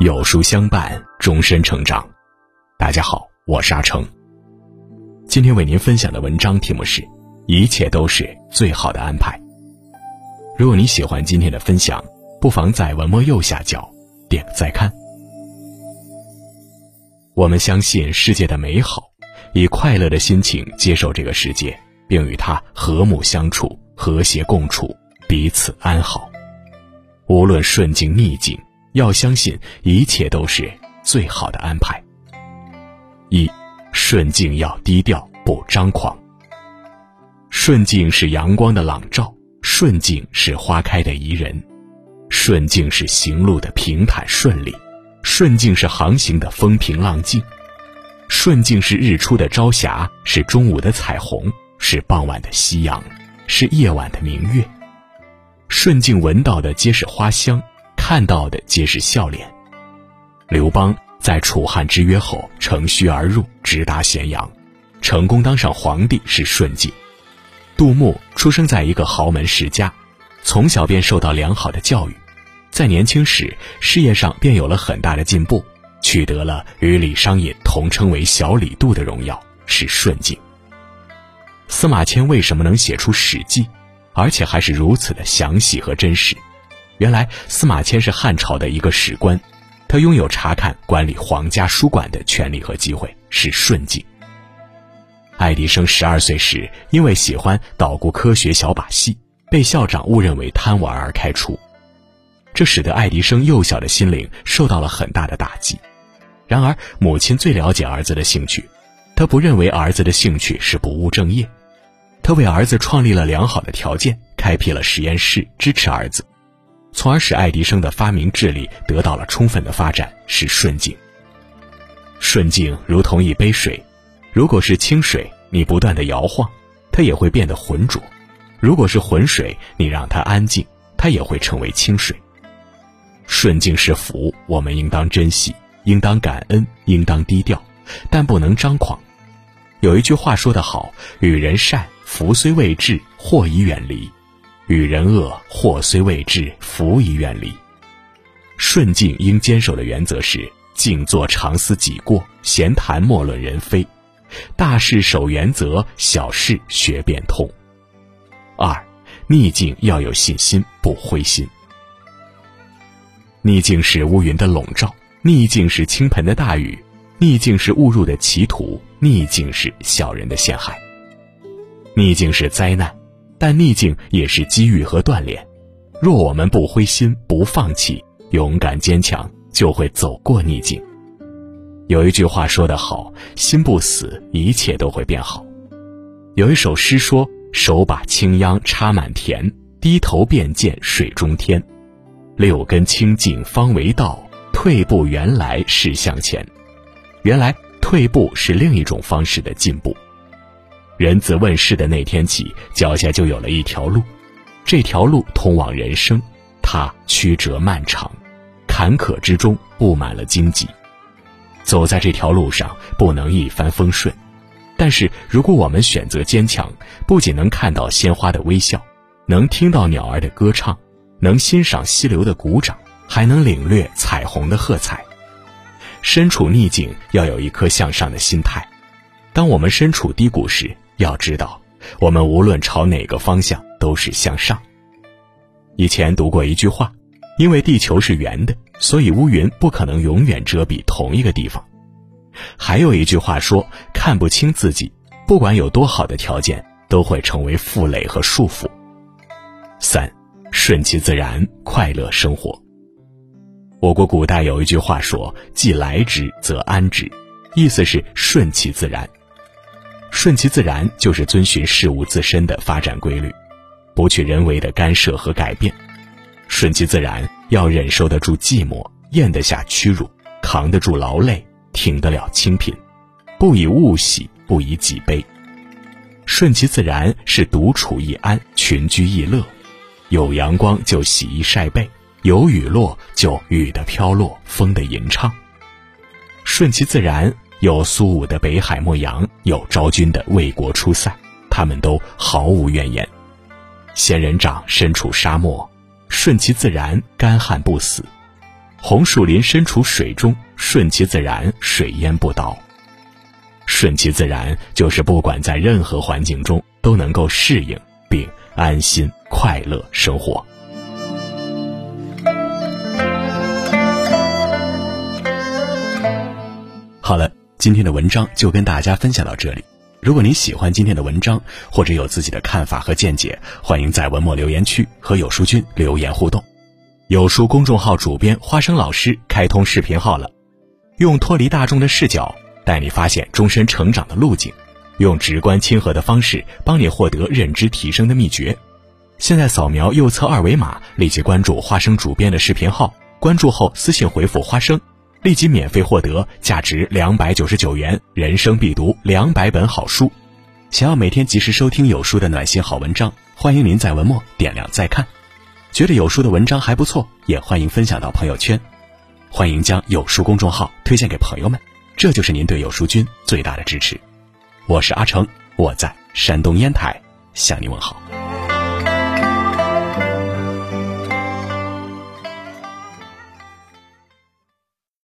有书相伴，终身成长。大家好，我是阿成。今天为您分享的文章题目是：一切都是最好的安排。如果你喜欢今天的分享，不妨在文末右下角点个再看。我们相信世界的美好，以快乐的心情接受这个世界，并与它和睦相处、和谐共处、彼此安好。无论顺境逆境。要相信一切都是最好的安排。一，顺境要低调不张狂。顺境是阳光的朗照，顺境是花开的宜人，顺境是行路的平坦顺利，顺境是航行的风平浪静，顺境是日出的朝霞，是中午的彩虹，是傍晚的夕阳，是夜晚的明月。顺境闻到的皆是花香。看到的皆是笑脸。刘邦在楚汉之约后乘虚而入，直达咸阳，成功当上皇帝是顺境。杜牧出生在一个豪门世家，从小便受到良好的教育，在年轻时事业上便有了很大的进步，取得了与李商隐同称为“小李杜”的荣耀，是顺境。司马迁为什么能写出《史记》，而且还是如此的详细和真实？原来司马迁是汉朝的一个史官，他拥有查看管理皇家书馆的权利和机会，是顺境。爱迪生十二岁时，因为喜欢捣鼓科学小把戏，被校长误认为贪玩而开除，这使得爱迪生幼小的心灵受到了很大的打击。然而，母亲最了解儿子的兴趣，他不认为儿子的兴趣是不务正业，他为儿子创立了良好的条件，开辟了实验室，支持儿子。从而使爱迪生的发明智力得到了充分的发展，是顺境。顺境如同一杯水，如果是清水，你不断的摇晃，它也会变得浑浊；如果是浑水，你让它安静，它也会成为清水。顺境是福，我们应当珍惜，应当感恩，应当低调，但不能张狂。有一句话说得好：“与人善，福虽未至，祸已远离。”与人恶，祸虽未至，福已远离。顺境应坚守的原则是：静坐常思己过，闲谈莫论人非。大事守原则，小事学变通。二，逆境要有信心，不灰心。逆境是乌云的笼罩，逆境是倾盆的大雨，逆境是误入的歧途，逆境是小人的陷害，逆境是灾难。但逆境也是机遇和锻炼，若我们不灰心、不放弃、勇敢坚强，就会走过逆境。有一句话说得好：“心不死，一切都会变好。”有一首诗说：“手把青秧插满田，低头便见水中天。六根清净方为道，退步原来是向前。”原来退步是另一种方式的进步。人自问世的那天起，脚下就有了一条路，这条路通往人生，它曲折漫长，坎坷之中布满了荆棘。走在这条路上，不能一帆风顺，但是如果我们选择坚强，不仅能看到鲜花的微笑，能听到鸟儿的歌唱，能欣赏溪流的鼓掌，还能领略彩虹的喝彩。身处逆境，要有一颗向上的心态。当我们身处低谷时，要知道，我们无论朝哪个方向都是向上。以前读过一句话，因为地球是圆的，所以乌云不可能永远遮蔽同一个地方。还有一句话说，看不清自己，不管有多好的条件，都会成为负累和束缚。三，顺其自然，快乐生活。我国古代有一句话说：“既来之，则安之”，意思是顺其自然。顺其自然就是遵循事物自身的发展规律，不去人为的干涉和改变。顺其自然，要忍受得住寂寞，咽得下屈辱，扛得住劳累，挺得了清贫，不以物喜，不以己悲。顺其自然是独处易安，群居易乐。有阳光就洗衣晒被，有雨落就雨的飘落，风的吟唱。顺其自然。有苏武的北海牧羊，有昭君的为国出塞，他们都毫无怨言。仙人掌身处沙漠，顺其自然，干旱不死；红树林身处水中，顺其自然，水淹不倒。顺其自然，就是不管在任何环境中都能够适应并安心快乐生活。好了，今天的文章就跟大家分享到这里。如果您喜欢今天的文章，或者有自己的看法和见解，欢迎在文末留言区和有书君留言互动。有书公众号主编花生老师开通视频号了，用脱离大众的视角带你发现终身成长的路径，用直观亲和的方式帮你获得认知提升的秘诀。现在扫描右侧二维码，立即关注花生主编的视频号，关注后私信回复“花生”。立即免费获得价值两百九十九元人生必读两百本好书，想要每天及时收听有书的暖心好文章，欢迎您在文末点亮再看。觉得有书的文章还不错，也欢迎分享到朋友圈。欢迎将有书公众号推荐给朋友们，这就是您对有书君最大的支持。我是阿成，我在山东烟台向你问好。